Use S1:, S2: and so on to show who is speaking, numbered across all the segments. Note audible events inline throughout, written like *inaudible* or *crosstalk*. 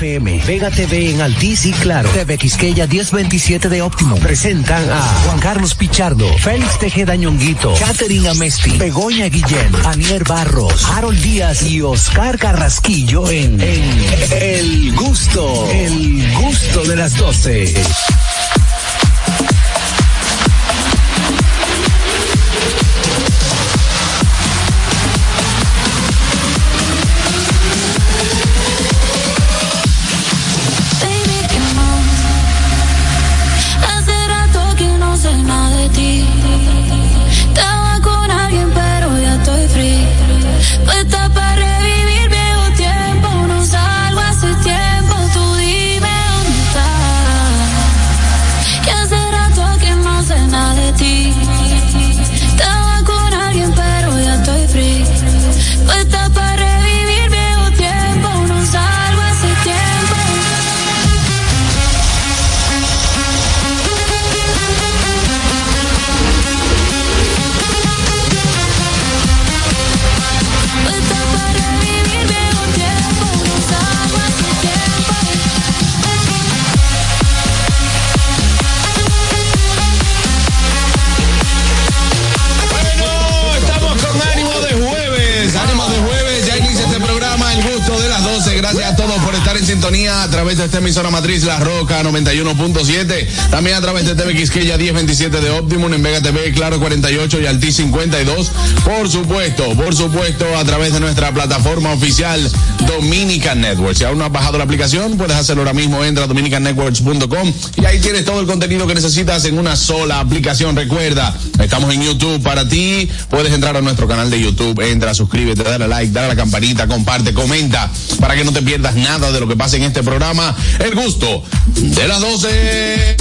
S1: FM, Vega TV en Altiz y Claro, TV Quisqueya 1027 de Óptimo. Presentan a Juan Carlos Pichardo, Félix Tejeda Ñonguito, Catherine Amesti, Begoña Guillén, Anier Barros, Harold Díaz y Oscar Carrasquillo en, El Gusto, El Gusto de las 12.
S2: Sintonía a través de esta emisora matriz La Roca 91.7, también a través de TV Quisqueya 1027 de Optimum en Vega TV, Claro 48 y Alti 52. Por supuesto, por supuesto, a través de nuestra plataforma oficial Dominican Network. Si aún no has bajado la aplicación, puedes hacerlo ahora mismo, entra a dominicannetworks.com y ahí tienes todo el contenido que necesitas en una sola aplicación. Recuerda, estamos en YouTube para ti, puedes entrar a nuestro canal de YouTube, entra, suscríbete, dale like, dale a la campanita, comparte, comenta, para que no te pierdas nada de lo que pasa en este programa. El gusto de las 12.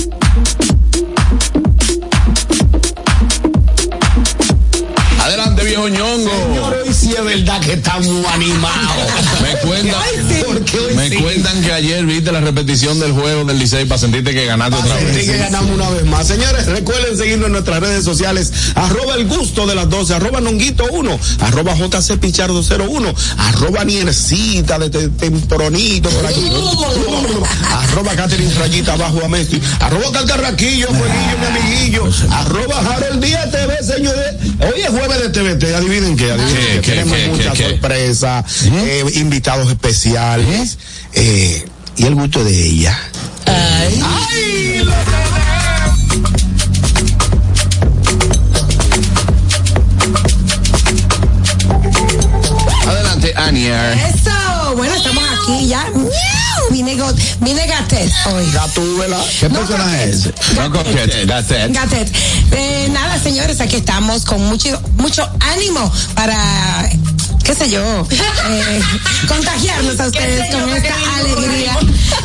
S2: Adelante, viejo ñongo.
S3: Hoy sí es verdad que estamos animados.
S2: me cuentan, me cuentan que ayer viste la repetición del juego del Licey para sentirte que ganaste otra vez.
S3: Que ganamos una vez más. Señores, recuerden seguirnos en nuestras redes sociales. Arroba el gusto de las 12, arroba nonguito 1, arroba JC Pichardo 01, arroba Niercita de tempronito por aquí. arroba Catherine Rayita abajo a Messi, arroba Calcarraquillo, Fueguillo, mi amiguillo, arroba Harold Díaz TV, señores. Hoy es jueves de TVT, adivinen qué, adivinen qué, tenemos muchas sorpresas, eh, invitados especiales, eh, y el gusto de ella.
S4: Ay.
S3: ¡Ay! Lo
S2: Adelante, Ania.
S4: Eso, bueno, estamos aquí ya. Vine, go, vine Gatet hoy.
S3: Gatúbela.
S2: ¿Qué personaje es? No Gatet. Gatet.
S4: Gatet. Eh, nada, señores, aquí estamos con mucho, mucho ánimo para qué sé yo, eh, contagiarnos a *laughs* ustedes con esta alegría,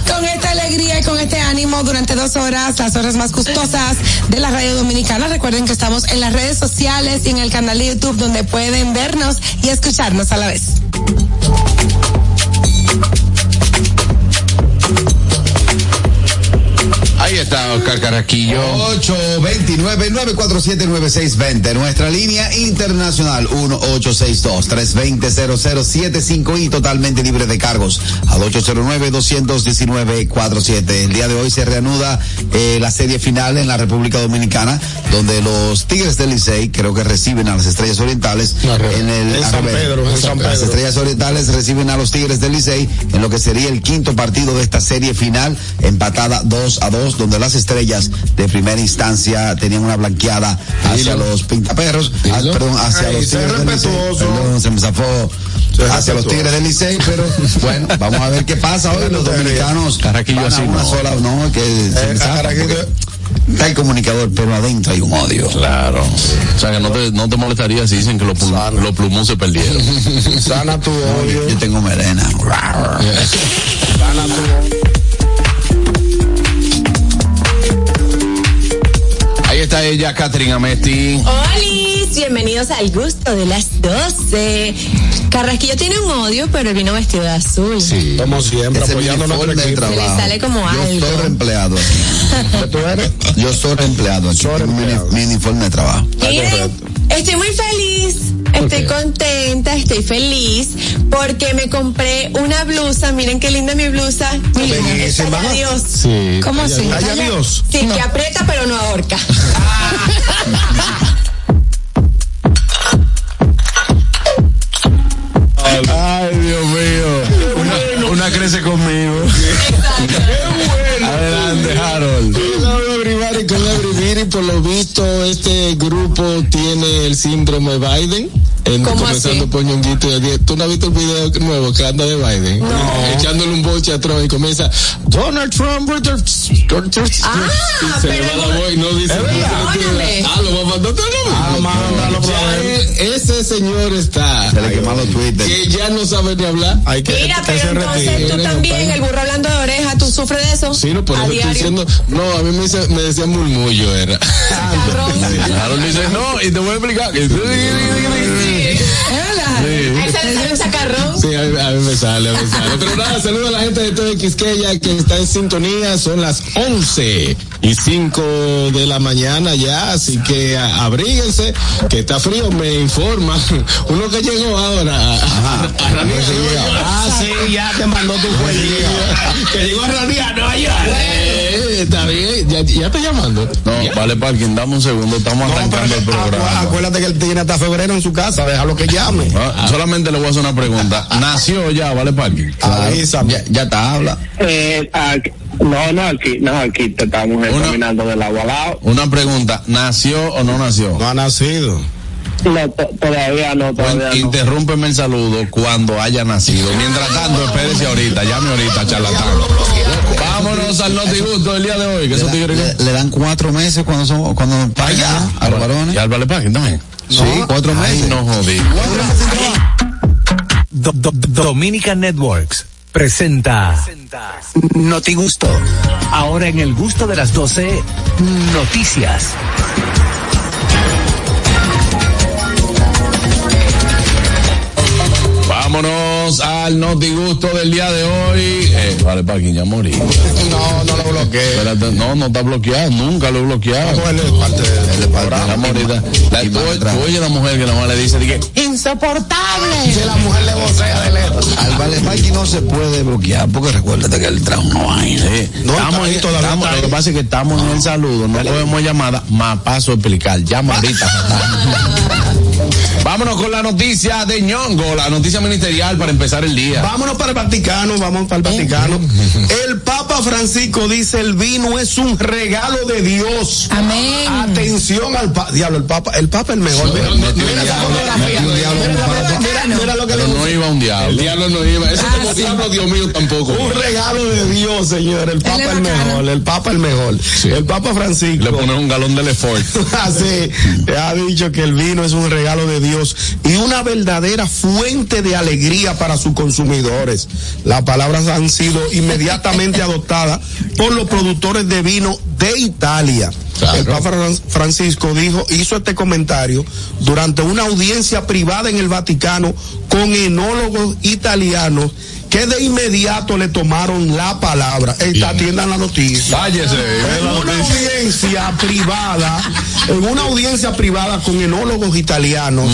S4: con esta alegría y con este ánimo durante dos horas, las horas más gustosas de la radio dominicana. Recuerden que estamos en las redes sociales y en el canal de YouTube donde pueden vernos y escucharnos a la vez.
S2: Está Oscar Carraquillo.
S5: 829-947-9620. Nuestra línea internacional 1862-320-0075 y totalmente libre de cargos al 809-219-47. El día de hoy se reanuda eh, la serie final en la República Dominicana, donde los Tigres del Licey creo que reciben a las Estrellas Orientales en el
S3: En San Pedro, en San
S5: Las
S3: Pedro.
S5: Estrellas Orientales reciben a los Tigres del Licey en lo que sería el quinto partido de esta serie final, empatada 2 a 2, donde las estrellas de primera instancia tenían una blanqueada hacia los pintaperros, ah, perdón, hacia
S3: Ay,
S5: los Tigres del Licey. Perdón, se me zafó
S3: Sé
S5: hacia los. Tigres del Licey, pero *laughs* bueno, vamos a ver qué pasa hoy. Los dominicanos
S2: Carraquillo
S5: van a
S2: así,
S5: una
S2: no.
S5: sola, no, que porque Está el comunicador, pero adentro hay un odio.
S2: Claro. O sea que no te, no te molestaría si dicen que los, plum- los plumón se perdieron. *laughs* *laughs*
S3: Sana tu odio.
S5: Yo tengo melena.
S3: Sana tu odio.
S2: Ella, Catherine Amesti.
S6: Bienvenidos al gusto de las 12. Carrasquillo tiene un odio, pero él vino vestido de azul.
S3: Sí. Como siempre,
S5: Ese es
S3: apoyando nuestro equipo.
S6: Se le
S5: trabajo.
S6: sale como
S5: Yo
S6: algo.
S5: soy reempleado aquí.
S3: ¿Qué tú eres?
S5: Yo soy reempleado aquí.
S3: Soy
S5: Tengo mi,
S3: reempleado.
S5: mi uniforme de trabajo.
S6: Miren, estoy muy feliz. Estoy contenta, estoy feliz porque me compré una blusa. Miren qué linda mi blusa. Miren,
S3: Bellísima.
S6: talla Dios.
S3: Sí.
S4: ¿Cómo así?
S3: Vaya Dios.
S6: Sí, que aprieta pero no ahorca.
S2: Ay, *laughs* Una, una crece conmigo. Adelante, Harold.
S7: Everybody, con everybody, por lo visto este grupo tiene el síndrome Biden. En,
S6: ¿Cómo
S7: comenzando
S6: así?
S7: por Ñonguito y. ¿Tú no has visto el video nuevo que anda de Biden? Echándole un boche a Trump y comienza Donald Trump
S6: Ah, *laughs*
S7: se le va la voz y no dice. Ah, lo va a mandar todo
S3: Ah, mándalo
S7: ese señor está
S5: Se le quemaron los Twitter.
S7: que ya no sabe ni hablar.
S3: Hay que
S6: Mira,
S3: que
S6: pero entonces tú también, el burro hablando de oreja, ¿tú sufres de eso?
S7: Sí, no, por
S6: a
S7: eso estoy
S6: diario.
S7: diciendo. No, a mí me, dice- me decía murmullo, era.
S2: Harold dice, no, y te voy a explicar. Que-
S6: Ahí sale sale un chacarrón.
S7: Sí, a mí, a mí me sale, a mí me sale. Pero nada, saludo a la gente de todo Quisqueya que está en sintonía. Son las 11 y 5 de la mañana ya, así que a- abríguense, que está frío, me informa. Uno que llegó ahora. a- a- a Ranía,
S3: Ah, sí, ya te mandó tu cuello.
S7: que llegó a Ranía, no Eh, Está bien, ya, ya está llamando.
S2: No, vale, parking, dame un segundo, estamos
S3: No,
S2: arrancando el programa.
S3: acuérdate que él tiene hasta febrero en su casa, déjalo que llame.
S2: Ah, solamente le voy a hacer una pregunta. ¿Nació ya, vale, parking?
S3: Avísame.
S5: Ya, ya está, habla.
S8: Eh, aquí- no, no, aquí, no, aquí te estamos
S2: Una-
S8: examinando del agua al lado.
S2: Una pregunta, ¿nació o no nació?
S3: No ha nacido.
S8: No, to- todavía no, todavía
S2: Pues,
S8: no.
S2: interrúmpeme el saludo cuando haya nacido. Mientras tanto, espérese ahorita, llame ahorita, charlatán. Vámonos al notigusto del día de hoy, que
S5: Le, da- le- le dan cuatro meses cuando son cuando pagan a los varones.
S2: ¿Y al vale parking también?
S5: Sí, cuatro
S2: Ay,
S5: meses.
S2: no jodí.
S1: Do- Do- Dominica Networks presenta Noti Gusto. Ahora en el gusto de las 12, noticias.
S2: Vámonos al notigusto del día de hoy. Eh, vale parking, ya morí. *laughs*
S3: No, no lo bloqueé.
S2: Espérate, no, no está bloqueado, nunca lo he bloqueado.
S3: No, él es parte de- programa.
S2: La morita. La, tú, a la mujer que la mamá le dice, dije,
S4: Insoportable.
S3: Si la mujer le vocea de lejos.
S5: Al vale parking no se puede bloquear porque recuérdate que trae una vaina.
S2: Sí,
S3: No,
S2: estamos
S3: ahí,
S2: en-
S3: todavía
S2: estamos- lo que pasa es que estamos en el saludo, no podemos llamada, más paso a explicar. Llama ahorita. *laughs* Vámonos con la noticia de ñongo, la noticia ministerial para empezar el día.
S3: Vámonos para el Vaticano, vamos para el Vaticano. El Papa Francisco dice el vino es un regalo de Dios.
S4: Amén.
S3: Atención al Papa. Diablo, el Papa, el Papa es el mejor. Mira, mira. Mira, mira, mira, mira lo que
S2: Pero
S3: le
S2: no iba un
S7: El
S2: diablo.
S7: diablo no iba. Eso como diablo, Dios mío, tampoco.
S3: Un regalo de Dios, señor. El Papa
S4: es
S3: el mejor. El Papa el mejor. El Papa Francisco.
S2: Le pones un galón de Lefort.
S3: Así, *laughs* ha dicho que el vino es un regalo de Dios y una verdadera fuente de alegría para sus consumidores. Las palabras han sido inmediatamente adoptadas por los productores de vino de Italia. El Papa Fran- Francisco dijo, hizo este comentario durante una audiencia privada en el Vaticano con enólogos italianos que de inmediato le tomaron la palabra. Esta atiendan la noticia.
S2: Cállese. ve
S3: En una
S2: noticia.
S3: audiencia privada, en una audiencia privada con enólogos italianos,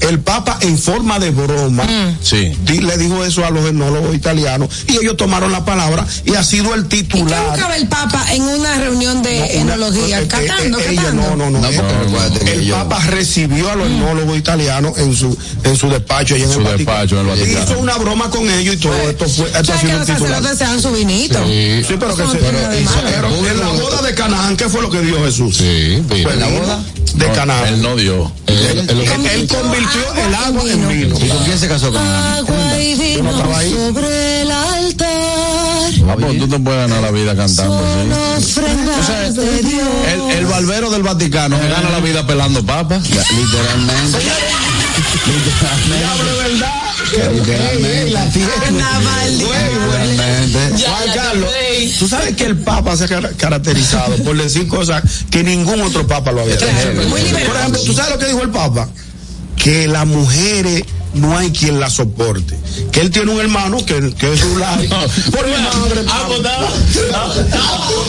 S3: el Papa en forma de broma
S2: Sí.
S3: di- le dijo eso a los enólogos italianos y ellos tomaron la palabra y ha sido el
S4: ¿Y qué
S3: titular.
S4: buscaba el Papa en una reunión de
S3: Una-
S4: enología?
S3: eh, eh,
S4: Catando,
S3: eh, ella,
S4: catando.
S3: no, no, no. El
S5: yo-
S3: Papa recibió a los enólogos italianos en su en su despacho allá en
S2: Su
S3: el
S2: despacho en el Vaticano.
S3: Hizo una broma con ellos y todo esto fue esto ha
S4: ¿Sabes que
S3: sido el
S4: los sacerdotes se dan su vinito?
S3: Sí, pero que se, en la boda de Canaán, ¿qué fue lo que dijo Jesús?
S7: Sí,
S3: Fue
S7: pero
S3: la boda de
S2: No,
S3: Canaán.
S2: Él no dio.
S7: él- él-
S3: Él, él convirtió el agua en vino.
S5: ¿Y con quién se casó con él?
S4: Agua y vino
S3: no estaba ahí.
S4: sobre el altar.
S2: Ah, pues tú te puedes ganar la vida cantando, sí.
S4: De Dios.
S2: El, el barbero del Vaticano se gana la vida pelando papas.
S5: Literalmente.
S3: Diablo, de verdad. La Juan Carlos, tú sabes que el Papa se ha car- caracterizado por decir cosas que ningún otro Papa lo había
S4: liberal.
S3: Por ejemplo, ¿tú sabes lo que dijo el Papa? Que las mujeres no hay quien la soporte. Que él tiene un hermano que, que es un like. *laughs* Por mi madre.
S2: Ah, pues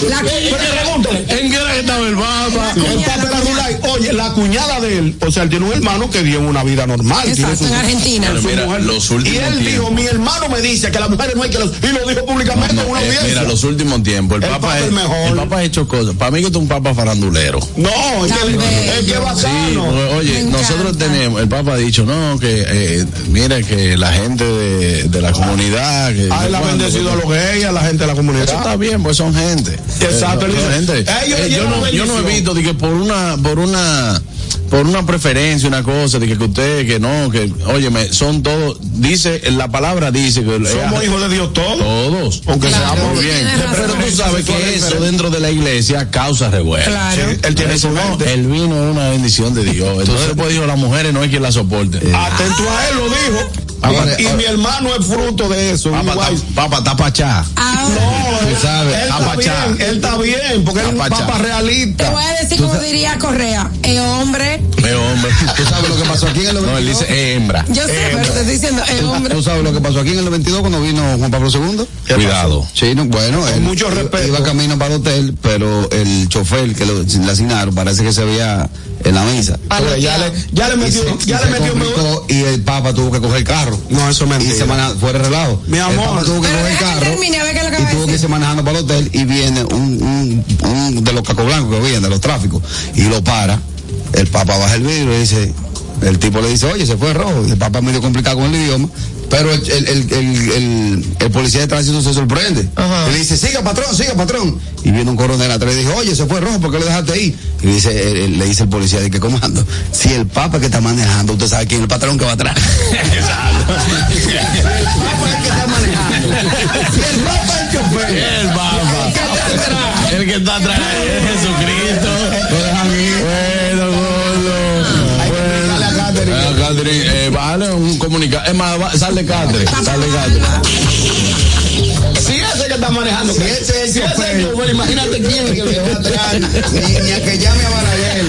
S4: La
S3: Pero pregúntale,
S2: ¿En qué hora estaba el Papa?
S3: el Papa era Rulay. Oye, la cuñada de él, o sea, él tiene un hermano que vive una vida normal. tiene
S4: Exacto, en Argentina.
S3: su
S2: Mira,
S3: mujer.
S2: los
S3: y
S2: últimos
S3: él dijo, mi hermano me dice que las mujeres no hay que los... Y lo dijo públicamente
S2: No,
S3: en una
S2: eh,
S3: audiencia.
S2: mira, los últimos tiempos, el,
S3: El
S2: Papa,
S3: Papa
S2: es,
S3: es mejor.
S2: el Papa ha hecho cosas. Para mí que es un Papa farandulero.
S3: No, es que, es que bacano.
S2: Sí, oye, nosotros tenemos, el Papa ha dicho, no, que eh, mira que la gente de, de la comunidad, que
S3: Ah, él ha bendecido a los gays, a la gente de la comunidad.
S2: Eso está bien, pues son gente.
S3: Exacto,
S2: Eh, son gente.
S3: ellos
S2: Eh, yo, no, yo no he visto de que por una, por una, por una preferencia, una cosa, de que, que usted, que no, que, óyeme, son todos, dice, la palabra dice que
S3: Somos
S2: eh,
S3: hijos de Dios todos.
S2: todos.
S3: Aunque
S4: Claro,
S3: seamos
S2: bien. Pero tú sabes que eso
S3: diferente.
S2: dentro de la iglesia causa revuelo.
S4: Claro.
S3: Sí, él tiene
S2: Eso no, el vino es una bendición de Dios. Entonces, pues dijo, las mujeres no hay quien la soporte.
S3: Atento a él, lo dijo.
S5: Ah,
S3: Y- y,
S5: ah.
S3: mi hermano es fruto de eso.
S2: Ta- papa, tapachá.
S4: Ahora,
S3: No, él,
S2: sabes,
S3: él está
S2: apachá.
S3: bien, él está bien, porque él es un
S2: Apachá.
S3: papa
S4: te
S3: realista.
S4: voy a decir como diría Correa, es hombre.
S2: Eh, hombre.
S5: ¿Tú sabes lo que pasó aquí en el 92?
S2: No, él dice eh, hembra.
S4: Yo sé, pero te estoy diciendo, es hombre.
S5: ¿Tú sabes lo que pasó aquí en el 92 cuando vino Juan Pablo II?
S2: Cuidado.
S5: Sí, no, bueno, él
S3: mucho
S5: iba-
S3: respeto.
S5: Iba camino para el hotel, pero el chofer que lo, le asignaron parece que se veía en la mesa.
S3: Ya le, ya le
S5: Y
S3: metió,
S5: se-
S3: ya
S5: y
S3: le metió
S5: complicó y el Papa tuvo que coger el carro.
S3: No, eso es
S5: Y
S3: mentira.
S5: se maneja, fuera relajo.
S3: Mi amor.
S5: Tuvo que
S4: Pero
S5: coger el
S4: deja que
S5: carro.
S4: termine, a ver qué es lo que
S5: y tuvo que irse manejando para el hotel y viene un, un, un de los cacos blancos que vienen, de los tráficos, y lo para. El Papa baja el vidrio y dice, el tipo le dice, oye, se fue rojo. Y el Papa es medio complicado con el idioma. Pero el, el, el, el, el- el policía de tránsito se sorprende. Y le dice, siga patrón, siga patrón. Y viene un coronel atrás y dice, oye, se fue rojo, ¿por qué lo dejaste ahí? Y dice, el- el- le dice el policía, de que comando, si el papa que está manejando, usted sabe quién es el patrón que va atrás. Si el papa es *laughs* el que está manejando. Si el papa es el chofer.
S2: El Papa. El que está atrás es Jesucristo.
S5: Lo dejan ir.
S2: Bueno,
S3: Catherine.
S2: Ah, Catherine, eh, bájale un comunicado. Es más, va- sale Catherine. Sale Catherine.
S3: Si ese que está manejando,
S5: Si ese es el chofer.
S3: imagínate quién es que le va atrás.
S5: Ni, ni a que llame a Balaguer.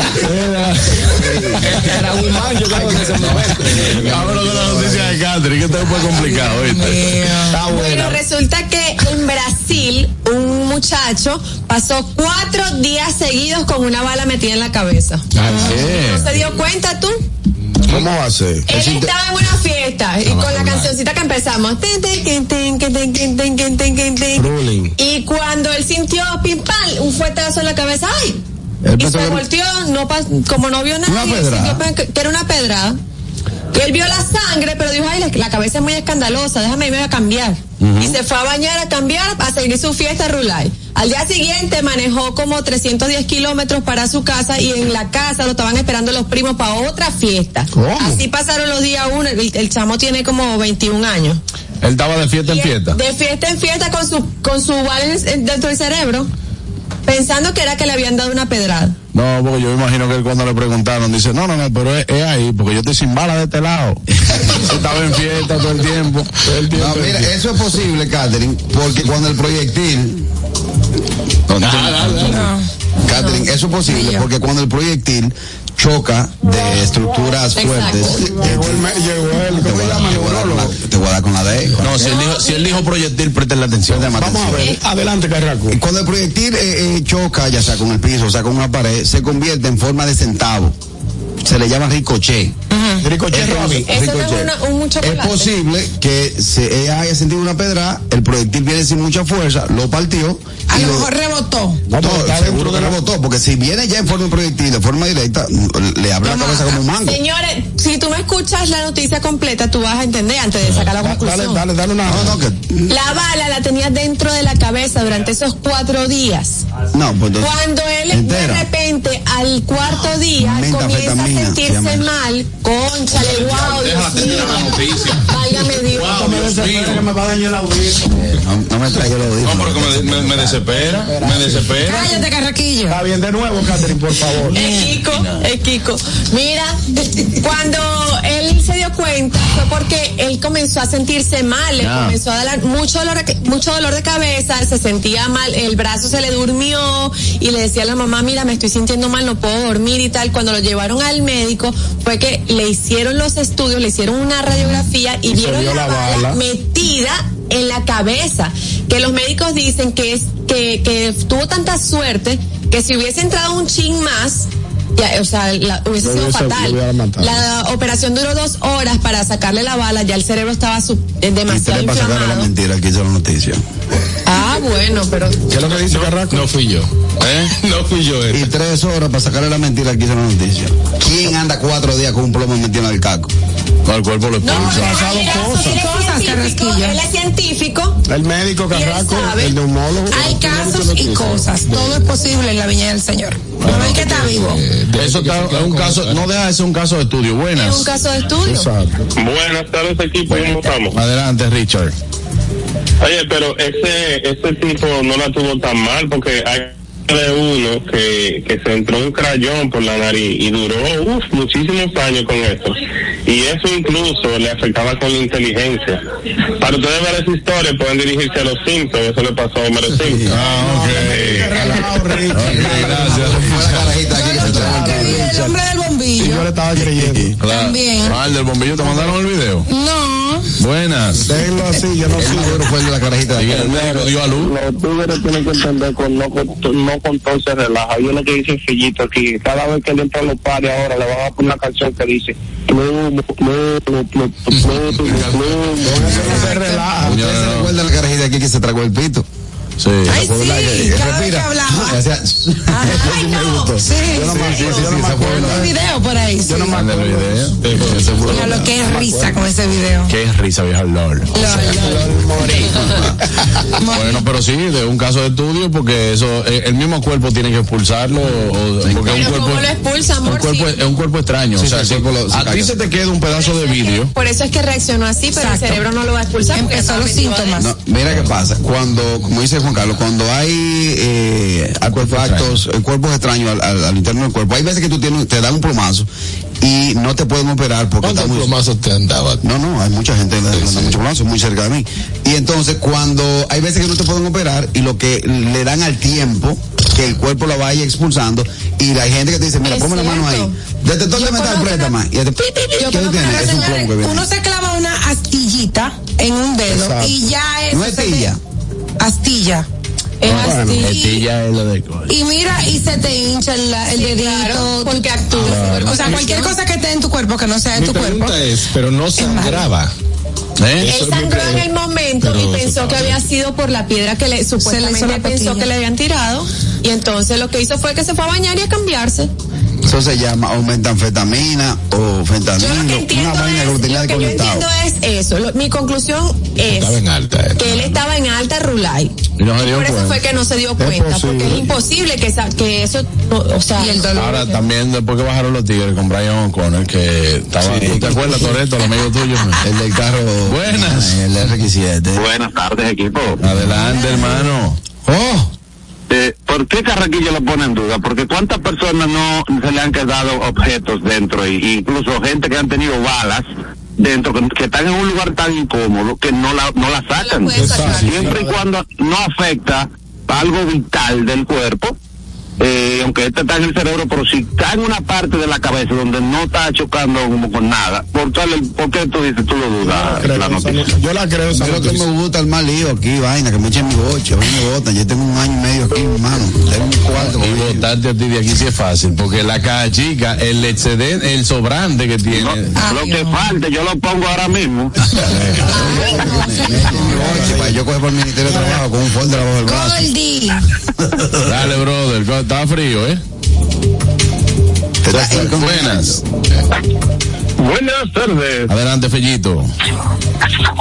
S3: Era un mancho, ese momento.
S2: Vámonos con la noticia de Catherine, que esto fue complicado, ¿viste?
S3: Está
S6: Bueno, resulta que en Brasil un muchacho pasó cuatro días seguidos con una bala metida en la cabeza.
S2: ¿Ah,
S6: ¿No se dio cuenta tú?
S3: ¿Cómo va a ser?
S6: Él estaba en una fiesta y con la cancioncita que empezamos. Y cuando él sintió pim pam, un fuetazo en la cabeza, ¡ay! Y se volteó, no como no vio nada, que era una pedrada. Él vio la sangre, pero dijo, ay, la, cabeza es muy escandalosa, déjame irme a cambiar. Y se fue a bañar, a cambiar, a seguir su fiesta Rulay. Al día siguiente manejó como 310 kilómetros para su casa y en la casa lo estaban esperando los primos para otra fiesta.
S3: ¿Cómo?
S6: Así pasaron los días uno, el, el chamo tiene como 21 años.
S2: Él estaba de fiesta en
S6: Y
S2: fiesta.
S6: De fiesta en fiesta con su, con su en- dentro del cerebro, pensando que era que le habían dado una pedrada.
S2: No, porque yo me imagino que él cuando le preguntaron, dice, no, no, no, pero es, es ahí, porque yo estoy sin bala de este lado. *laughs* Estaba en fiesta todo el tiempo. Todo el tiempo
S5: No, mira, eso es posible, Catherine, porque cuando el proyectil. Catherine, eso es posible porque cuando el proyectil choca de estructuras
S6: Exacto.
S5: fuertes.
S3: Llegó el, me- llegó el,
S5: Te
S3: ¿cómo
S5: voy, a,
S3: llama?
S5: te voy a dar con la, te voy a dar con la D. con
S2: No, si él dijo, si él dijo proyectil, presten atención.
S5: Préstame
S3: Vamos a
S5: atención.
S3: ver, adelante, Carraco.
S5: Cuando el proyectil eh, eh, choca, ya sea con el piso, o sea con una pared, se convierte en forma de centavo. Se le llama ricochet.
S6: No es
S5: ricochet.
S6: una- un- un
S5: es
S6: chocolate.
S5: posible que se ella haya sentido una pedra, el proyectil viene sin mucha fuerza, lo partió
S4: A
S5: y
S4: lo mejor rebotó.
S3: No,
S5: no,
S3: está
S5: seguro que rebotó, porque si viene ya en forma de proyectil, de forma directa, le abre la cabeza como un mango.
S6: Señores, si tú me escuchas la noticia completa, tú vas a entender antes de sacar la
S3: Dale,
S6: conclusión.
S3: dale, dale una.
S5: No, no, que,
S6: La bala la tenía dentro de la cabeza durante esos cuatro días.
S5: no, pues entonces,
S6: Cuando él
S5: entera.
S6: de repente al cuarto día comienza a sentirse mal, conchale, wow, Dios mío. Válgame Dios.
S3: me desespera que me va a dañar el audífono.
S5: no, no me traiga los
S2: No,
S5: audífonos.
S2: pero que me, me- me desespera, me desespera.
S4: Cállate, Carraquillo.
S3: Está bien, de nuevo, Catherine, por favor.
S6: Es Kiko, es Kiko. Mira, cuando él se dio cuenta fue porque él comenzó a sentirse mal, le comenzó a dar mucho dolor, de- mucho dolor de cabeza, se sentía mal, el brazo se le durmió y le decía a la mamá, mira, me estoy sintiendo mal, no puedo dormir y tal. Cuando lo llevaron al médico fue que le hicieron los estudios, le hicieron una radiografía y, vieron la,
S3: la
S6: bala,
S3: bala.
S6: metida en la cabeza, que los médicos dicen que es que, que tuvo tanta suerte que si hubiese entrado un chin más, ya, o sea, la- hubiese
S3: Lo
S6: sido
S3: hubiese-
S6: fatal. La operación duró dos horas para sacarle la bala, ya el cerebro estaba su- eh,
S5: Y
S6: demasiado
S5: usted le pasa la
S6: inflamado.
S5: mentira que hizo la noticia.
S6: Ah, bueno, pero
S3: ¿Qué es lo que dice Carrasco?
S7: No fui yo.
S2: ¿Eh? *laughs*
S7: No fui yo.
S5: Y
S7: ese.
S5: tres horas para sacarle la mentira que hizo la noticia. ¿Quién anda cuatro días con un plomo metido en el caco?
S2: No, el cuerpo lo
S6: no,
S2: expulsa.
S6: pero
S3: pasado
S6: él es
S3: cosas.
S6: científico,
S4: Cosas, Carrasquillo.
S6: Él es científico.
S3: El médico
S6: Y
S3: Carrasco, el neumólogo.
S4: Hay casos y cosas. Todo es posible en la viña del Señor. No hay que está vivo.
S2: Eso está, es un caso, no deja de ser un caso de estudio.
S6: Es
S2: Buenas.
S6: un caso de estudio.
S3: Exacto.
S8: Buenas tardes, equipo. ¿Cómo estamos?
S2: Adelante, Richard.
S8: Oye, pero ese ese tipo no la tuvo tan mal porque hay de uno que, que se entró un crayón por la nariz y duró uf, muchísimos años con eso. Y eso incluso le afectaba con la inteligencia. Para ustedes ver esa historia pueden dirigirse a los Simpsons, eso le pasó a Homero Simpson.
S2: Ah,
S3: Relajado, Richard.
S2: ok. Gracias.
S5: Fue la carajita aquí que se trajo el
S4: hombre del
S3: Y yo
S4: bombillo.
S3: le estaba creyendo.
S2: Claro.
S4: También.
S2: Ah, el del bombillo, ¿te mandaron el video?
S4: No.
S2: Buenas.
S3: Déjenlo así, yo no
S5: El
S3: sigo.
S5: más duro fue el de la carajita.
S2: Y el médico dio a luz.
S8: Los tigres tienen que entender con no con, no con todo se relaja. Hay uno que dice Fillito aquí, cada vez que él entra a los pares ahora le van a poner una canción que dice "Plomo, plomo, plomo, plomo, plomo".
S3: Se relaja.
S2: No,
S5: ¿Ustedes se
S2: no, no.
S5: recuerdan la carajita aquí que se tragó el pito?
S2: Sí.
S4: Ay,
S5: ¿Se acuerdan
S4: sí,
S5: que-
S4: cada vez que
S5: hacía-
S4: Ay, *laughs*
S5: sí
S4: no. Sí,
S5: Yo no me-
S4: sí,
S5: sí,
S3: yo no me acuerdo.
S4: video por ahí.
S3: Yo no me acuerdo.
S2: video.
S4: Mira lo que es risa con ese video.
S2: Qué risa, vieja Lord. *laughs* Bueno, pero sí, de un caso de estudio, porque eso, eh, el mismo cuerpo tiene que expulsarlo, o, porque es un cuerpo,
S6: ¿cómo lo expulsa, amor?
S2: es un cuerpo extraño. O sea, a ti se te queda un pedazo de vidrio.
S6: Por eso es que reaccionó así, pero el cerebro no lo va a expulsar. porque
S4: Empezó los síntomas.
S5: Mira qué pasa. Cuando, como dice Juan Carlos, cuando hay eh, artefactos, eh, cuerpos extraños al, al- al interno del cuerpo, hay veces que tú tienes, te dan un plomazo y no te pueden operar porque
S7: ¿Cuántos
S5: muy,
S7: plomazos te han dado?
S5: No, no, hay mucha gente que le da mucho plazo, muy cerca de mí. Y entonces, cuando hay veces que no te pueden operar y lo que le dan al tiempo, que el cuerpo lo vaya expulsando, y hay gente que te dice, mira, ponme la mano ahí. Detector de metal, préstama. Y ya te, ¿qué tú tienes?
S6: una
S5: Es un
S6: señora-
S5: plomo que viene.
S4: Uno se clava una astillita en un dedo
S3: Exacto.
S4: y ya es.
S5: No es tilla.
S4: Astilla.
S6: Es
S3: Bueno,
S6: así.
S2: Estilla es lo de
S4: Y mira, y se te hincha el, el
S6: Sí,
S4: dedito.
S6: claro, porque actúa.
S4: O sea, cualquier cosa que esté en tu cuerpo que no sea de
S7: Mi
S4: tu cuerpo.
S7: pregunta es, pero no sangraba.
S2: ¿Eh?
S6: Él sangró en el momento
S7: pero
S6: y pensó que había sido por la piedra que le
S4: le hizo
S6: supuestamente
S4: la
S6: pensó que le habían tirado y entonces lo que hizo fue que se fue a bañar y a cambiarse.
S5: Eso se llama aumentanfetamina o
S6: Yo lo que
S5: fentanilo, una
S6: entiendo
S5: vaina
S6: es, lo que yo
S5: desconectado.
S6: entiendo es eso. Lo- mi conclusión es
S7: Estaba en alta. eh.
S6: que él estaba en alta rulay.
S2: Y no se dio
S6: Por eso
S2: cuenta.
S6: fue que no se dio cuenta, porque es imposible que, esa- que eso, no- o sea,
S4: Y el dolor.
S2: Ahora también después que bajaron los tigres con Brian O'Connor, que estaba, ¿tú te acuerdas, Toreto, el amigo tuyo? *laughs*
S5: El del carro.
S2: Buenas.
S5: El R7.
S8: Buenas tardes, equipo.
S2: Adelante, hermano.
S5: Oh,
S8: ¿Por qué Carraquillo lo pone en duda? Porque cuántas personas no se le han quedado objetos dentro, y incluso gente que han tenido balas dentro, que, que están en un lugar tan incómodo que no la, no la sacan. Siempre y cuando no afecta algo vital del cuerpo, eh, aunque este está en el cerebro, pero si está en una parte de la cabeza donde no está chocando como con nada, ¿por, qué tú dices, tú lo dudas, la.
S3: Yo la creo
S5: yo lo que me gusta el mal lío aquí, vaina, que me echen mi boche, me botan. Yo tengo un año y medio aquí, hermano. Tengo un cuarto.
S2: Y
S5: conmigo.
S2: votarte a ti de aquí sí es fácil, porque la caja chica, el excedente, el sobrante que tiene.
S8: No, lo que falte, yo lo pongo ahora mismo. *laughs*
S5: Yo coger por el Ministerio de Trabajo con un folder abajo del brazo.
S2: Dale, brother, está frío, ¿eh? Buenas.
S8: Buenas tardes.
S2: Adelante, Fellito.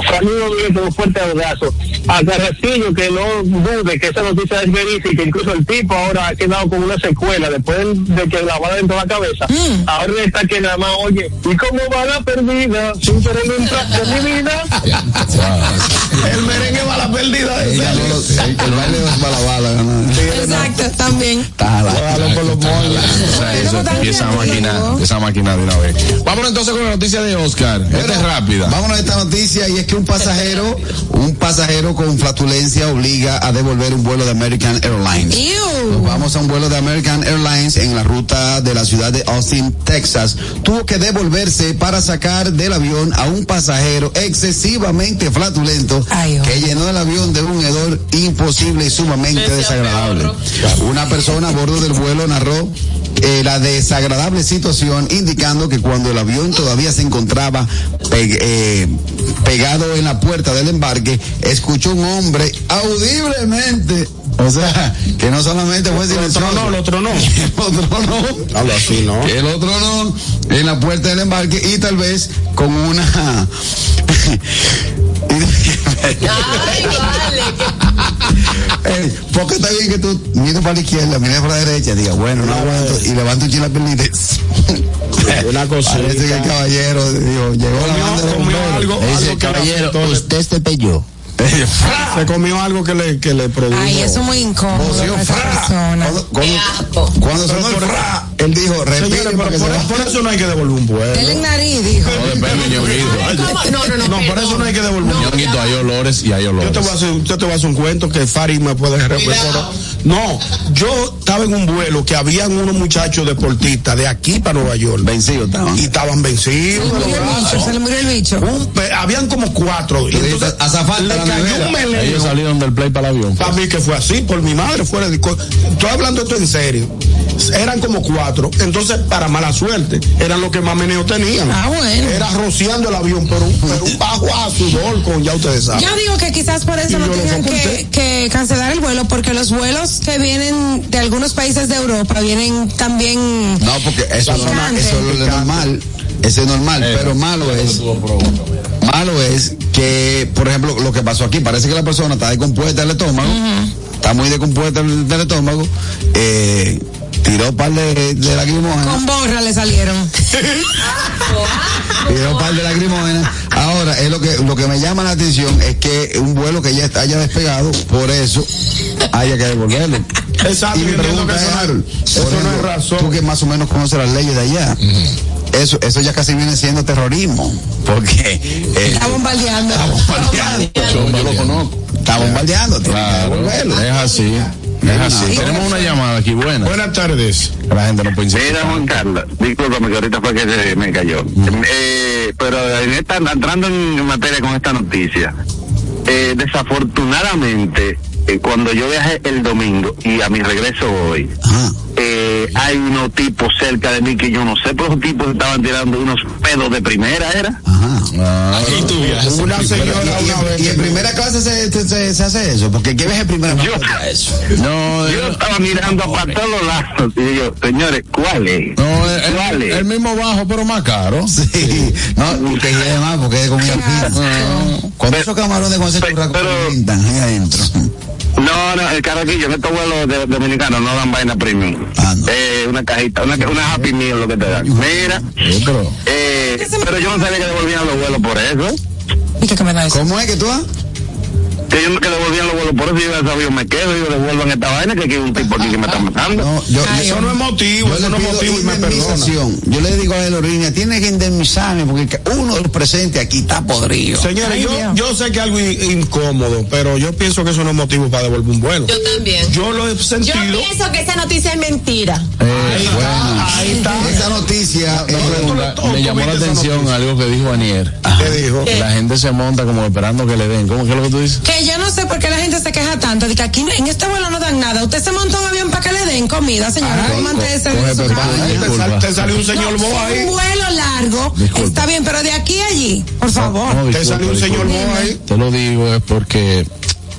S8: Saludos un fuerte abrazo. A Carrasquillo, que no dude que esa noticia es verídica, incluso el tipo ahora ha quedado con una secuela después de que la bala dentro de la cabeza. Ahora está que nada más, oye, ¿y cómo va la perdida? Sin querer un traste de mi vida. *laughs*
S3: El merengue va la perdida.
S5: El baile de los balabalas. ganó.
S4: Exacto, también.
S5: Está.
S3: Jalo por los moldes.
S2: O sea, eso
S4: Tenemos
S2: empieza a
S4: tanto
S2: maquinar,
S4: tiempo.
S2: empieza a maquinar de una vez. Vámonos entonces con la noticia de Oscar. Esta es rápida.
S5: Vámonos a esta noticia y es que un pasajero, un pasajero con flatulencia obliga a devolver un vuelo de American Airlines. Vamos a un vuelo de American Airlines en la ruta de la ciudad de Austin, Texas. Tuvo que devolverse para sacar del avión a un pasajero excesivamente flatulento
S4: Ay,
S5: que llenó el avión de un hedor imposible y sumamente desagradable. Una persona a bordo del vuelo narró eh, la desagradable situación indicando que cuando el avión todavía se encontraba pe- eh, pegado en la puerta del embarque, escuchó un hombre audiblemente, o sea, que no solamente fue silencioso,
S3: otro no, el otro no.
S5: el otro no,
S3: así, ¿no?
S5: el otro no, en la puerta del embarque y tal vez con una... *laughs*
S6: Ay, vale.
S5: Ey, porque está bien que tú mires para la izquierda, mires para la derecha, diga, bueno, no aguanto, y levanta un chile la perlita. *laughs*
S3: Una cosita.
S5: Parece que el caballero dijo, llegó la banda de
S3: algo, algo que afectó.
S5: usted se pelló.
S3: Se comió algo que le, que le produjo.
S4: Ay, eso es muy incómodo.
S5: Cuando, cuando, cuando sonó el fra, él dijo, se
S3: por, por eso no hay que devolver un vuelo.
S4: Él en nariz dijo.
S2: No depende.
S6: No, no, no.
S3: No, por eso no hay que devolver un vuelo.
S2: Ñonguito, hay olores y hay
S3: Yo
S2: olores.
S3: te voy a hacer, yo te voy a hacer un cuento que Fari me puede recordar. No, yo estaba en un vuelo que habían unos muchachos deportistas de aquí para Nueva York.
S5: Vencido estaban.
S3: Y estaban vencidos.
S4: Se le murió el bicho, se le murió el bicho.
S3: Un habían como cuatro. Y entonces
S5: azafata
S3: le cayó un meleno.
S2: Ellos salieron del play para el avión.
S3: Para mí que fue así, por mi madre, fuera de... Estoy hablando esto en serio. Eran como cuatro. Entonces, para mala suerte, eran los que más meneo tenían.
S4: Ah, bueno.
S3: Era rociando el avión, pero, un- pero un bajo a sudor, con ya ustedes saben.
S4: Yo digo que quizás por
S3: Y
S4: eso no
S3: yo lo
S4: tengan que, que cancelar el vuelo, porque los vuelos que vienen de algunos países de Europa vienen también.
S5: No, porque eso, es lo-
S4: Picante.
S5: eso es lo normal. Eso es normal,
S2: Eh,
S5: pero malo es, malo es que, por ejemplo, lo que pasó aquí, parece que la persona está descompuesta del estómago, está muy descompuesta del, del estómago, eh, tiró un par de, de lacrimógenas,
S4: Con borra le salieron. *laughs*
S5: tiró un par de lacrimógenas. Ahora, es lo que, lo que me llama la atención es que un vuelo que ya está- haya despegado, por eso haya que devolverlo.
S3: Exacto,
S5: Y mi pregunta
S3: que
S5: es,
S3: eso no-
S5: Harold,
S3: eso
S5: por
S3: no es
S5: ejemplo,
S3: razón.
S5: tú que más o menos conoces las leyes de allá, eso, eso ya casi viene siendo terrorismo, porque eh,
S4: Está bombardeando.
S2: Yo, yo lo conozco.
S5: está bombardeando,
S2: Claro, es así. Es así.
S5: Sí.
S2: Tenemos una llamada aquí buena.
S3: Buenas tardes.
S2: La gente no puede
S9: Mira, Juan Carlos, discúlpame que ahorita fue que se me cayó. Eh, pero en esta, entrando en materia con esta noticia, eh, desafortunadamente, eh, cuando yo viajé el domingo y a mi regreso hoy, eh, hay unos tipos cerca de mí que yo no sé, pero esos tipos estaban tirando unos pedos de primera, ¿era?
S5: Ajá.
S2: Aquí tú viajas.
S3: Una señora
S5: Y,
S3: una vez.
S5: y en primera clase se, se, se- se hace eso, porque ¿qué ves en primera
S9: Yo-
S5: clase? *laughs*
S2: No,
S9: Yo estaba mirando para todos lados y yo, señores, ¿cuál es?
S2: no, el,
S9: ¿Cuál
S2: el,
S9: es?
S2: el mismo bajo, pero más caro.
S5: Sí, no, y que lleve más porque es como un Cuando esos camarones con ese
S9: Pero-
S5: churrasco
S9: pero-
S5: se pintan ahí adentro.
S9: No, no, el carraquillo, en estos vuelos de, dominicanos no dan vaina premium.
S5: Ah, no.
S9: Eh, una cajita, una, una Happy Meal lo que te dan. Mira,
S2: Sí, pero-
S9: eh, pero yo no sabía que devolvían los vuelos por eso. ¿eh?
S4: ¿Y qué que me da eso?
S5: ¿Cómo es que tú?
S9: Que yo que devolvían los vuelos por eso, yo ya sabía, me quedo, yo devuelvan esta vaina, que aquí hay un tipo aquí que me está matando.
S5: No, yo,
S4: Ay,
S5: yo-
S3: Eso no es motivo,
S5: yo
S3: eso
S5: le
S3: no es motivo y me perdona.
S5: indemnización. Yo le digo a la aerolínea, tiene que indemnizarme porque uno de los presentes aquí está podrido.
S3: Señores,
S4: Ay,
S3: yo,
S4: Dios.
S3: yo sé que algo in- incómodo, pero yo pienso que eso no es motivo para devolver un vuelo.
S6: Yo también.
S3: Yo lo he
S6: Yo
S3: sentido.
S6: pienso que esa noticia es mentira.
S2: Eh, bueno.
S3: Ahí está.
S5: Esa noticia es
S2: pregunta,
S3: tú- tú
S2: me llamó la atención algo que dijo Anier.
S3: ¿Qué dijo?
S2: La gente se monta como esperando que le den. ¿Cómo? ¿Qué es lo que tú dices?
S4: Que yo no sé por qué la gente se queja tanto de que aquí en este vuelo no dan nada. Usted se monta un avión para que le den comida, señora. Casa.
S3: Te, sal- te salió un señor
S4: No,
S3: ahí.
S4: un vuelo largo,
S2: Disculpa.
S4: está bien, pero de aquí a allí, por favor.
S2: No,
S3: Te
S2: disculpa,
S3: salió un señor
S2: disculpa.
S3: Bo ahí.
S2: Te lo digo es porque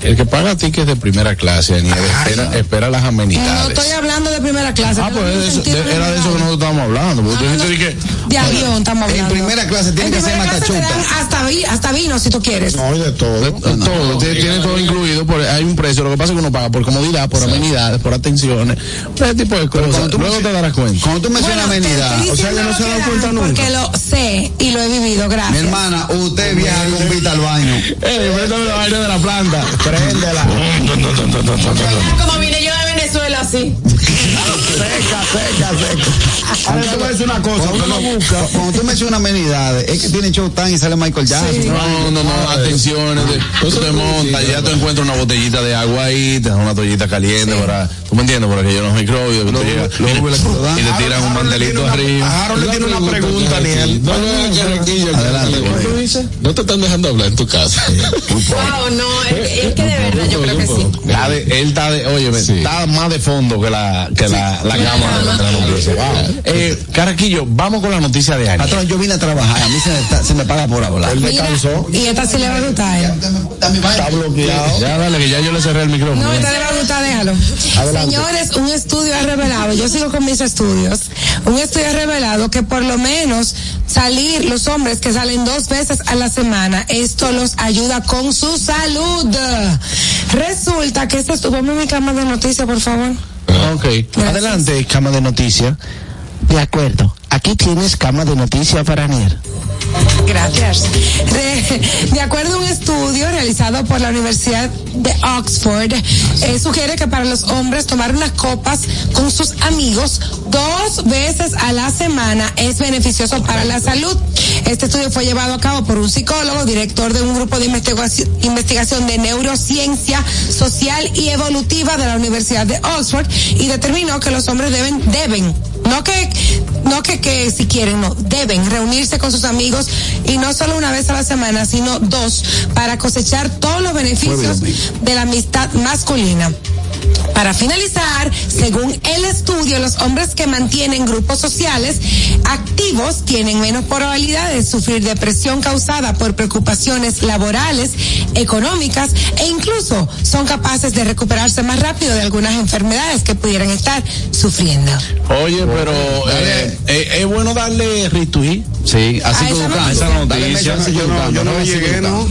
S2: el que paga tickets de primera clase, Anier, espera, espera las
S4: no
S2: amenidades.
S4: estoy hablando de primera clase.
S2: Ah, pues
S4: en
S2: eso- de- era de eso que nosotros estábamos hablando. Porque
S4: Ah, no.
S2: de que.
S4: De avión estamos
S5: En
S4: hablando.
S5: primera clase tiene
S4: En
S5: que ser
S4: te
S5: matachuta.
S4: dan Hasta, vi- hasta vino si tú quieres.
S3: No, de todo.
S2: de- de todo, tiene, todo incluido, por, hay un precio, lo que pasa es que uno paga por comodidad, por amenidades, por atenciones, por ese tipo de cosas. Luego te darás cuenta.
S5: Cuando tú mencionas
S4: Bueno,
S5: amenidad,
S3: o sea, que no se
S4: que
S3: cuenta
S4: dan
S3: nunca.
S4: Porque lo sé y lo he vivido,
S5: mi
S4: gracias.
S5: hermana, usted viaja con Vita al baño. *laughs*
S2: Eh, la vaina de la planta. *laughs*
S3: Préndela.
S6: Como de Venezuela así.
S3: Seca, seca, seca. Ahora te voy a decir una cosa. Uno no busca.
S5: Cuando tú mencionas amenidades, es que tiene Showtime y sale Michael Jackson.
S2: No, no, no, atención. Tú te montas, ya tú encuentras una botellita de agua ahí, te das una toallita caliente para, tú me entiendes, para que yo los microbios, tú llegas y, y te tiran un mantelito arriba.
S3: Harold le tiene una pregunta, Niel.
S7: No, no.
S5: Adelante,
S7: ¿Qué tú dices? No te están dejando hablar en tu casa.
S6: Wow, no, es, que de verdad yo creo que sí.
S2: Él está de, oye,
S7: Sí.
S2: está más de fondo que la, que la, la cama de la noticia. *laughs* Wow. Eh, Carraquillo, vamos con la noticia de.
S5: Patrón, yo vine a trabajar, a mí se me, está- se me paga por hablar.
S3: Él descansó.
S4: y esta sí le va a gustar. ¿eh?
S3: Está bloqueado.
S2: Ya dale, que ya yo le cerré el micrófono.
S4: No, esta le va a gustar, déjalo. Señores, un estudio ha revelado, yo sigo con mis estudios, un estudio ha revelado que por lo menos salir, los hombres que salen dos veces a la semana, esto los ayuda con su salud. Resulta que este estuvo en mi cama de noticias, por favor.
S2: Ok. Adelante, cama de noticias.
S10: De acuerdo. Aquí tienes cama de noticias para Nier.
S4: Gracias. De, de acuerdo a un estudio realizado por la Universidad de Oxford, eh, sugiere que para los hombres tomar unas copas con sus amigos dos veces a la semana es beneficioso para la salud. Este estudio fue llevado a cabo por un psicólogo, director de un grupo de investigación, de neurociencia social y evolutiva de la Universidad de Oxford y determinó que los hombres deben, deben, no que, no que, que si quieren, no, deben reunirse con sus amigos y no solo una vez a la semana, sino dos, para cosechar todos los beneficios de la amistad masculina. Para finalizar, según el estudio, los hombres que mantienen grupos sociales activos tienen menos probabilidad de sufrir depresión causada por preocupaciones laborales, económicas e incluso son capaces de recuperarse más rápido de algunas enfermedades que pudieran estar sufriendo.
S2: Oye, pero eh, eh, es bueno darle retweet.
S5: Sí, así
S4: A
S5: como
S4: esa
S2: noticia.
S3: Yo no, yo no llegué, ¿no?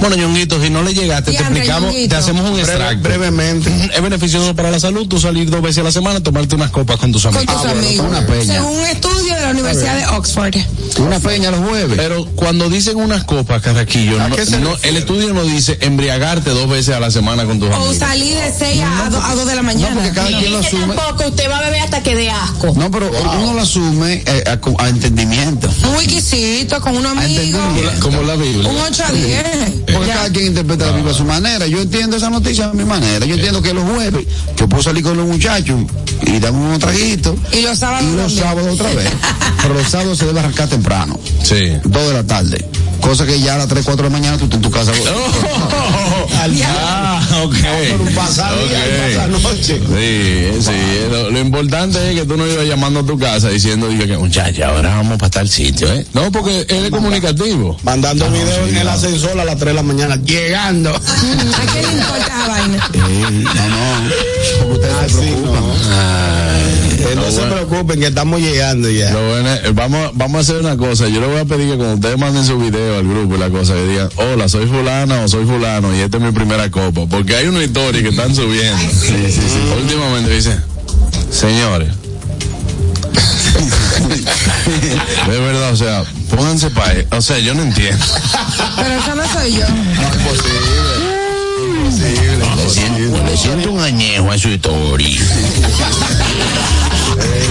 S2: Bueno, Ñonguito, si no le llegaste, te explicamos,
S4: Ñonguito.
S2: te hacemos un
S3: Breve-
S2: extracto.
S3: brevemente. *laughs*
S2: Es beneficioso para la salud tú salir dos veces a la semana, tomarte unas copas con tus
S4: Con
S2: amigos.
S4: tus
S5: bueno,
S4: amigos.
S5: una peña.
S4: Según un estudio de la Universidad de Oxford.
S5: Una peña los jueves.
S2: Pero cuando dicen unas copas, Carraquillo,
S3: ¿A
S2: no, no- el estudio no dice embriagarte dos veces a la semana con tus
S4: O
S2: amigos.
S4: salir de 6 a 2 a 2 de la mañana.
S5: porque cada quien lo asume.
S6: tampoco, usted va a beber hasta que dé asco.
S5: No, pero uno lo asume eh, a, a entendimiento.
S4: Muy quisito, con un amigo.
S5: entendimiento.
S7: Como la Biblia.
S4: Un 8 a 10.
S5: Porque
S4: Ya.
S5: cada quien interpreta la Biblia a su manera. Yo entiendo esa noticia a mi manera. Yo entiendo que los jueves yo puedo salir con los muchachos y dar unos traguitos.
S4: Y los sábados
S5: Y los
S4: también.
S5: sábados otra vez. *laughs* Pero los sábados se debe arrancar temprano.
S2: Sí.
S5: Dos de la tarde. Cosa que ya a las 3, 4 de la mañana tú estás en tu casa. *laughs* *laughs*
S2: ah, ok.
S3: Pasar
S2: Ok.
S3: día, pasar noche.
S2: Sí, sí. Lo, lo importante es que tú no ibas llamando a tu casa diciendo, diga que muchacha, ahora vamos para tal sitio, ¿eh? No, porque él es comunicativo.
S3: Mandando video en el ascensor a las 3 de la mañana. Llegando. *laughs*
S4: ¿A qué le importa esa vaina?
S5: Sí, no, no. Ustedes se
S3: Así
S5: preocupan.
S3: Eh, no se preocupen que estamos llegando ya.
S2: Lo bueno es- vamos, vamos a hacer una cosa. Yo le voy a pedir que cuando ustedes manden su video al grupo y la cosa, que digan, hola, soy fulana o soy fulano y esta es mi primera copa. Porque hay una historia que están subiendo. Sí, sí, sí. Últimamente dice, señores. de verdad, o sea, pónganse para O sea, yo no entiendo.
S4: Pero esa no soy yo.
S2: Le siento un añejo a su historia.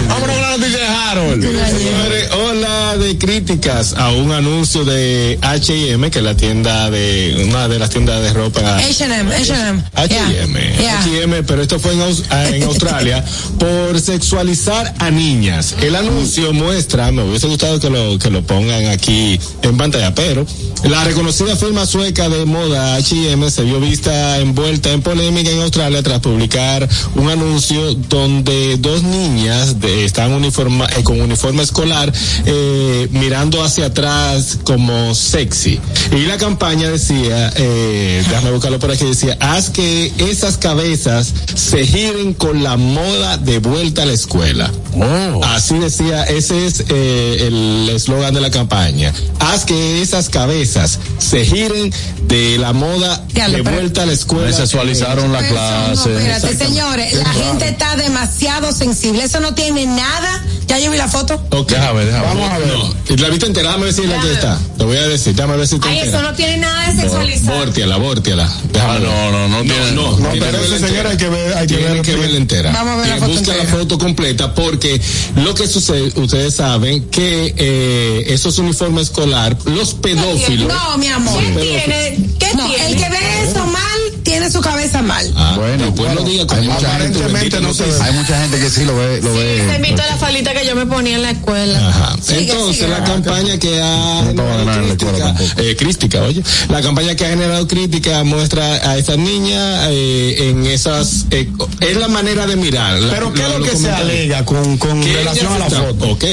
S2: Vámonos con la noticia de Harold.
S7: Señores, ola de críticas a un anuncio de H&M, que es la tienda de, una de las tiendas de ropa
S4: H&M, H&M.
S7: H&M. H&M, pero esto fue en, ah, en Australia *laughs* por sexualizar a niñas. El anuncio muestra, me hubiese gustado que lo que lo pongan aquí en pantalla, pero la reconocida firma sueca de moda H&M se vio vista envuelta en polémica en Australia tras publicar un anuncio donde dos niñas de, están uniforma, eh, con uniforme escolar eh, mirando hacia atrás como sexy. Y la campaña decía, eh, déjame buscarlo por aquí, decía, haz que esas cabezas se giren con la moda de vuelta a la escuela.
S2: Oh.
S7: Así decía, ese es eh, el eslogan de la campaña. Haz que esas cabezas se giren de la moda de vuelta a la escuela.
S2: Sexualizaron la
S4: Eso no,
S2: clase.
S4: espérate, señores, la gente está demasiado sensible. Eso no tiene nada Ya yo vi la foto.
S7: Ok.
S2: Déjame déjame
S3: Vamos a ver.
S7: No, la viste entera, déjame ver si es la que está. Te voy a decir, déjame ver si está
S6: Ay, eso no tiene nada de sexualizado.
S7: Vórtiala, vórtiala. Déjame
S2: Ah,
S7: ver.
S2: no, no, no tiene-
S7: No,
S3: No, pero eso, señora, hay que ver, hay que
S7: Tiene
S3: ver
S7: que verla entera.
S4: Vamos a ver la
S7: Y
S4: foto
S7: busca la foto completa porque lo que sucede, ustedes saben que eh, esos uniformes escolar, los pedófilos.
S4: No, mi amor.
S6: ¿Qué
S7: pedófilos-
S6: tiene? ¿Qué
S4: No,
S6: tiene?
S4: el que ve eso mal tiene su cabeza mal.
S7: Ah,
S5: Bueno, bueno,
S7: no diga como
S3: Aparentemente no se ve.
S5: Hay mucha gente que sí lo ve, lo
S6: Se
S5: ve.
S6: invitó a la falita que yo me ponía en la escuela.
S7: Ajá.
S4: Sigue,
S7: Entonces,
S4: sigue.
S7: la campaña que ha
S5: No te va a ganar en la escuela
S7: generado
S5: tampoco.
S7: crítica, eh, crítica, oye, la campaña que ha generado crítica muestra a esa niña eh, en esas, eh, es la manera de mirar. la-
S3: Pero ¿qué es lo que se alega con, relación a la
S7: está-
S3: foto?
S7: Ok,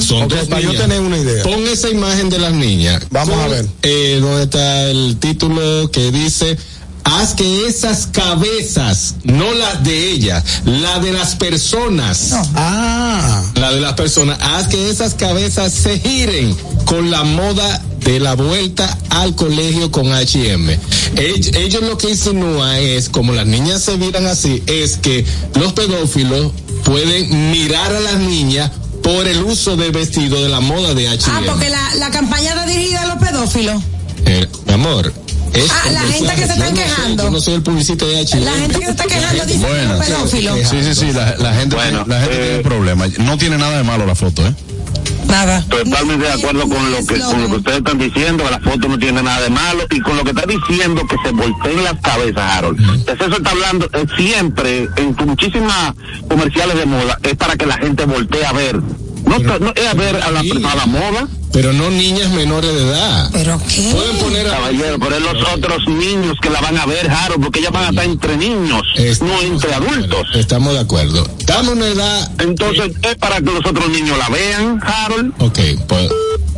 S7: son
S3: Ok,
S7: dos
S3: para yo tener una idea.
S7: Pon esa imagen de las niñas.
S3: Vamos a ver.
S7: Eh, donde está el título que dice haz que esas cabezas, no las de ella, la de las personas.
S3: Ah.
S7: La de las personas, haz que esas cabezas se giren con la moda de la vuelta al colegio con H&M. Ellos, lo que insinúan es, como las niñas se miran así, es que los pedófilos pueden mirar a las niñas por el uso del vestido de la moda de H&M.
S4: Ah, porque la, la campaña está dirigida a los pedófilos.
S7: Eh, mi amor. Es
S4: Ah, la gente que se
S7: no soy-
S4: quejando.
S7: yo no soy el publicista de H&M.
S4: La gente que se está quejando dice pedófilo.
S2: Sí, sí, sí, la, la gente,
S9: Bueno,
S2: la gente
S9: eh,
S2: tiene un problema. No tiene nada de malo la foto, ¿eh?
S4: Nada.
S9: Totalmente de acuerdo con lo que con lo que ustedes están diciendo, que la foto no tiene nada de malo y con lo que está diciendo que se volteen las cabezas, Harold. Entonces eso está hablando eh, siempre en muchísimas comerciales de moda es para que la gente voltee a ver. No, es a ver a la, a la moda,
S7: Pero no niñas menores de edad.
S4: ¿Pero qué?
S7: Pueden poner a...
S9: caballero, pero es los otros niños que la van a ver, Harold, porque ellas van a estar entre niños, no entre adultos.
S7: Estamos de acuerdo. Dame una edad.
S9: Entonces es para que los otros niños la vean, Harold.
S7: Ok, pues.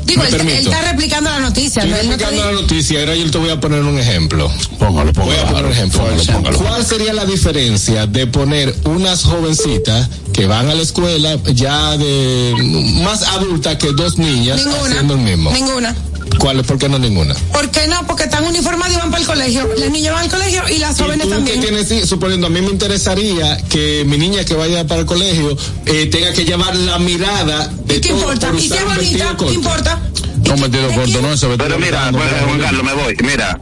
S4: Digo, él, está replicando la noticia.
S7: Estoy explicando la noticia, ahora yo te voy a poner un ejemplo.
S2: Póngalo, póngalo.
S7: Voy a poner un ejemplo.
S2: Póngalo, póngalo.
S7: ¿Cuál sería la diferencia de poner unas jovencitas que van a la escuela ya de más adultas que dos niñas haciendo el mismo?
S4: Ninguna.
S7: ¿Cuál? ¿Por qué no ninguna?
S4: ¿Por qué no? Porque están uniformadas y van para el colegio. Las niñas van al colegio y las
S7: ¿Y
S4: jóvenes
S7: tú
S4: también.
S7: qué tienes, suponiendo, a mí me interesaría que mi niña que vaya para el colegio eh, tenga que llevar la mirada de
S4: ¿Y qué
S7: todo
S4: importa?
S7: por
S4: ¿Y
S7: vestido
S4: bonita? ¿Qué importa?
S2: No, metido corto, no, vestido
S9: Pero mira, bueno, Juan Carlos, me voy. Mira,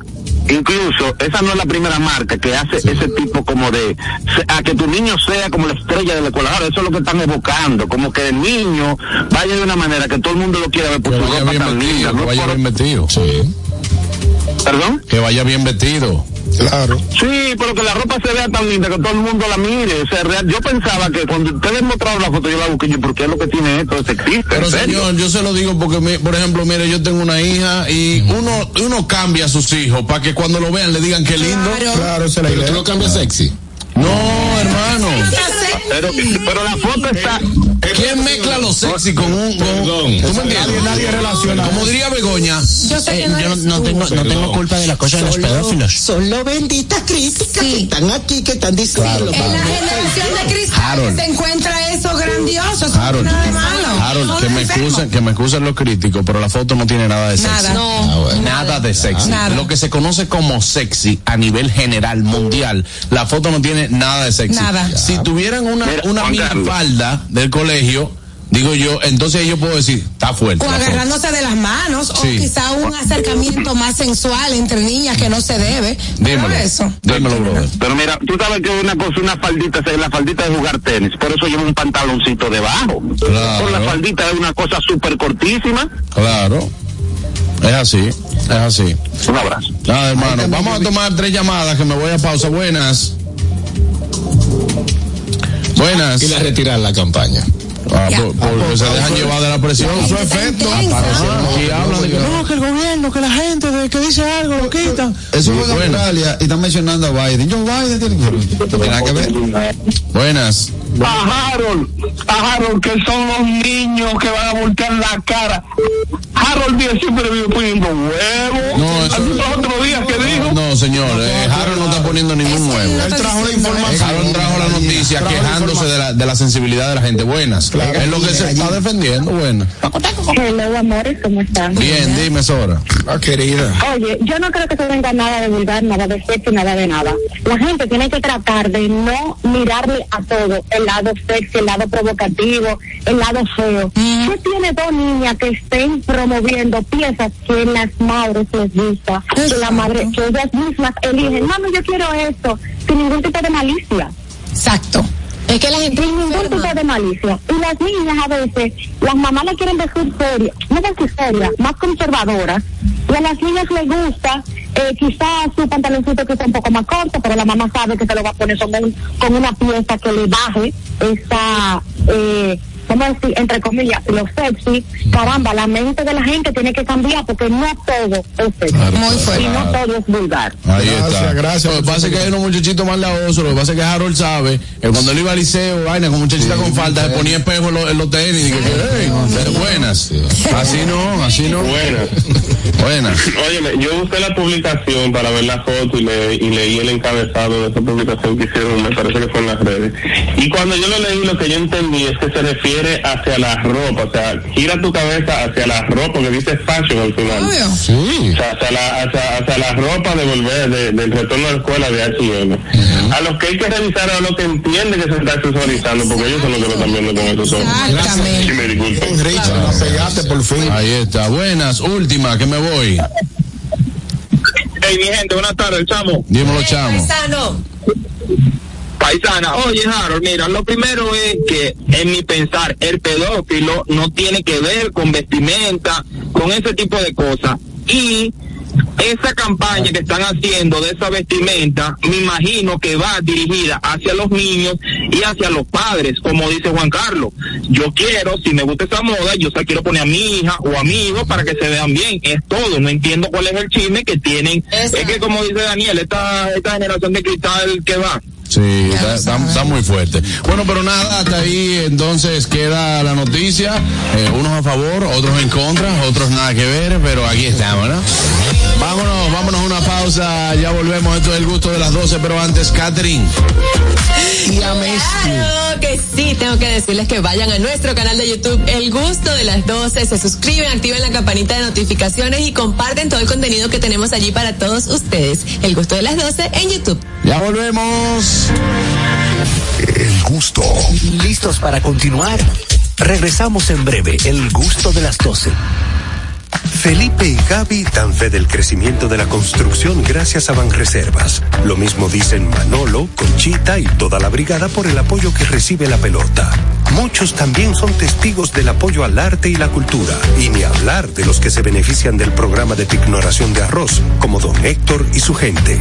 S9: incluso esa no es la primera marca que hace ese tipo como de a que tu niño sea como la estrella de la escuela. Ahora, eso es lo que están evocando, como que el niño vaya de una manera que todo el mundo lo quiera ver por
S2: Que
S9: su
S2: vaya
S9: ropa
S2: bien
S9: tan linda.
S2: vestido, que
S9: ¿no?
S2: vaya
S9: Por-
S2: bien vestido.
S7: Sí.
S9: ¿Perdón?
S2: Que vaya bien vestido.
S3: Claro.
S9: Sí, pero que la ropa se vea tan linda que todo el mundo la mire. O sea, real- yo pensaba que cuando ustedes mostraron la foto, yo la busqué, yo, ¿por qué es lo que tiene esto? Es sexista,
S2: Pero señor, yo se lo digo porque, mi- por ejemplo, mire, yo tengo una hija y uno, uno cambia a sus hijos para que cuando lo vean le digan qué lindo.
S4: Claro.
S3: Claro, la
S7: Pero tú lo cambias sexy.
S2: No, hermano.
S9: Pero, pero la foto está...
S2: ¿Quién mezcla lo sexy con un... Con,
S7: Perdón.
S2: ¿Tú me
S3: Nadie,
S2: entiendes?
S3: nadie relaciona.
S2: Como diría Begoña,
S4: Yo sé que
S10: Eh,
S4: no
S10: yo tengo, no tengo culpa de la cosa de los pedófilos.
S11: Solo benditas críticas que están aquí, que están diciendo.
S4: En la generación de cristal se encuentra eso grandioso. Eso
S2: Harold,
S4: nada de malo.
S2: Harold, que me excusen, que me excusen los críticos, pero la foto no tiene nada de sexy.
S4: Nada.
S6: No.
S7: Ah, bueno.
S2: Nada de sexy.
S4: Nada.
S2: Lo que se conoce como sexy a nivel general, mundial, la foto no tiene nada de sexy.
S4: Nada.
S2: Si tuvieran una, una minifalda del colegio, digo yo, entonces yo puedo decir, está fuerte.
S4: O agarrándose de las manos,
S2: Sí.
S4: o quizá un acercamiento más sensual entre niñas que no se debe.
S2: Dímelo.
S4: Pero eso.
S2: Dímelo, brother.
S9: Pero mira, tú sabes que una cosa, una faldita, es la faldita de jugar tenis, por eso lleva un pantaloncito debajo.
S2: Claro.
S9: Por la faldita es una cosa súper cortísima.
S2: Claro. Es así, es así.
S9: Un abrazo.
S2: Nada, hermano. Vamos a tomar tres llamadas que me voy a pausa. Buenas. Buenas.
S7: Y la retirar la campaña.
S2: Ah,
S4: Ya.
S2: por- porque se dejan llevar de la presión. Su
S4: gente está
S2: efecto.
S4: intensa.
S2: Y hablan de que no,
S10: que el gobierno, que la gente de que dice algo lo quitan.
S5: Eso fue en. Australia y están mencionando a Biden. Joe Biden tiene que no tiene nada que ver.
S2: Buenas.
S9: A Harold, a Harold, que son los niños que van a voltear la cara. Harold Díaz siempre vive poniendo huevos.
S2: No, eso-
S9: Los otros días que dijo.
S2: No, señor. eh, Harold no está poniendo ningún huevo.
S3: Él trajo la información.
S2: Harold trajo la noticia quejándose de la, de la sensibilidad de la gente. Buenas. Es lo que se está defendiendo, bueno.
S12: Hello, amores, ¿cómo están?
S2: Bien, dime, Sora.
S3: Ah, querida.
S12: Oye, yo no creo que se venga nada de vulgar, nada de sexo, nada de nada. La gente tiene que tratar de no mirarle a todo, el lado sexy, el lado provocativo, el lado feo. ¿Qué tiene dos niñas que estén promoviendo piezas que las madres les gusta, que la madre, que ellas mismas eligen, mami, yo quiero esto, sin ningún tipo de malicia?
S4: Exacto. Es que la gente
S12: sin ningún tipo de malicia. Y las niñas a veces, las mamás la quieren decir seria, no decir seria, más conservadoras. Y a las niñas les gusta, eh, quizás su pantaloncito que está un poco más corto, pero la mamá sabe que se lo va a poner con, con una pieza que le baje esa, eh, vamos a decir, entre comillas, lo sexy. Caramba, la mente de la gente tiene que cambiar porque no todo es sexy.
S4: Muy fuerte.
S12: Y no todo es vulgar.
S2: Ahí
S3: Gracias,
S2: está.
S3: gracias
S2: Lo que pasa es que hay unos muchachitos más lavosos. Lo que pasa es que Harold sabe que cuando él iba al liceo, vaina, con muchachita con falta, se ponía espejo en los, en los tenis. Y que, "Ey, buenas. Así no, así no.
S8: Buenas. *laughs*
S2: Buenas.
S8: Óyeme, yo busqué la publicación para ver la foto y, le- y leí el encabezado de esa publicación que hicieron, me parece que fue en las redes. Y cuando yo lo leí, lo que yo entendí es que se refiere hacia la ropa, o sea, gira tu cabeza hacia la ropa, que dice fashion al final.
S4: Obvio.
S8: O sea, hacia la, hacia, hacia la ropa de volver, de- del retorno a la escuela de H&M. A los que hay que revisar a los que entienden que se está asesorizando, porque ellos son los que lo están viendo con esos ojos.
S4: Exactamente.
S8: Sí, me disculpen.
S3: Richard, la pegaste por fin.
S2: Ahí está. Buenas. Última, que me voy.
S13: Hey, mi gente, buenas tardes, chamo.
S2: Dímelo, chamo.
S6: Paisano.
S13: Paisana, oye, Harold, mira, lo primero es que, en mi pensar, el pedófilo no tiene que ver con vestimenta, con ese tipo de cosas. Y esa campaña que están haciendo de esa vestimenta, me imagino que va dirigida hacia los niños y hacia los padres, como dice Juan Carlos. Yo quiero, si me gusta esa moda, yo se quiero poner a mi hija o amigo para que se vean bien. Es todo. No entiendo cuál es el chisme que tienen.
S6: Exacto.
S13: Es que, como dice Daniel, esta, esta generación de cristal que va.
S2: Sí, está, está- está muy fuerte. Bueno, pero nada, hasta ahí entonces queda la noticia. Eh, unos a favor, otros en contra, otros nada que ver, pero aquí estamos, ¿no? Vámonos, vámonos a una pausa, ya volvemos. Esto es el gusto de las 12, pero antes, Catherine.
S3: Y a Messi.
S6: Claro que sí, tengo que decirles que vayan a nuestro canal de YouTube El Gusto de las 12, se suscriben, activen la campanita de notificaciones y comparten todo el contenido que tenemos allí para todos ustedes. El Gusto de las 12 en YouTube.
S2: Ya volvemos.
S1: El gusto. ¿Listos para continuar? Regresamos en breve. El gusto de las 12.
S14: Felipe y Gaby dan fe del crecimiento de la construcción gracias a Banreservas. Lo mismo dicen Manolo, Conchita y toda la brigada por el apoyo que recibe la pelota. Muchos también son testigos del apoyo al arte y la cultura, y ni hablar de los que se benefician del programa de pignoración de arroz, como don Héctor y su gente.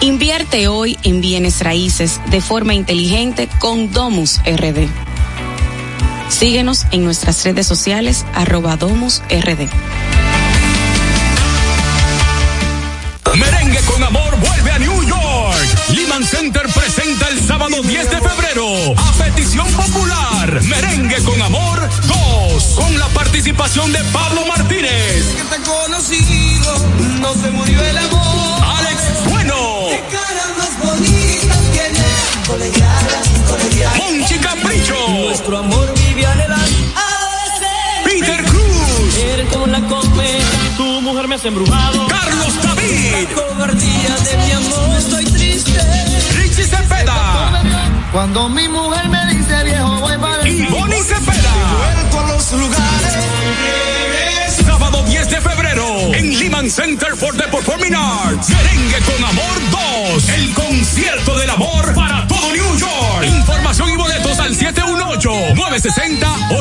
S15: Invierte hoy en bienes raíces de forma inteligente con Domus RD. Síguenos en nuestras redes sociales arroba Domus RD.
S16: Merengue con amor vuelve a New York. Lehman Center presenta el sábado 10 de febrero a petición popular Merengue con amor 2 con la participación de Pablo Martínez.
S17: conocido, no se murió el amor.
S16: Monchi Capricho.
S17: Nuestro amor vive anhelando.
S16: Peter Cruz.
S17: Eres como la cometa, tu mujer me has embrujado.
S16: Carlos David.
S17: La cobardía de mi amor, estoy triste.
S16: Richie Cepeda.
S17: Cuando mi mujer me dice viejo, voy para el
S16: Y Bonnie Cepeda.
S17: Vuelvo a los lugares.
S16: Sábado 10 de febrero en Lehman Center for the Performing Arts. Merengue con Amor 2. El concierto del amor 80960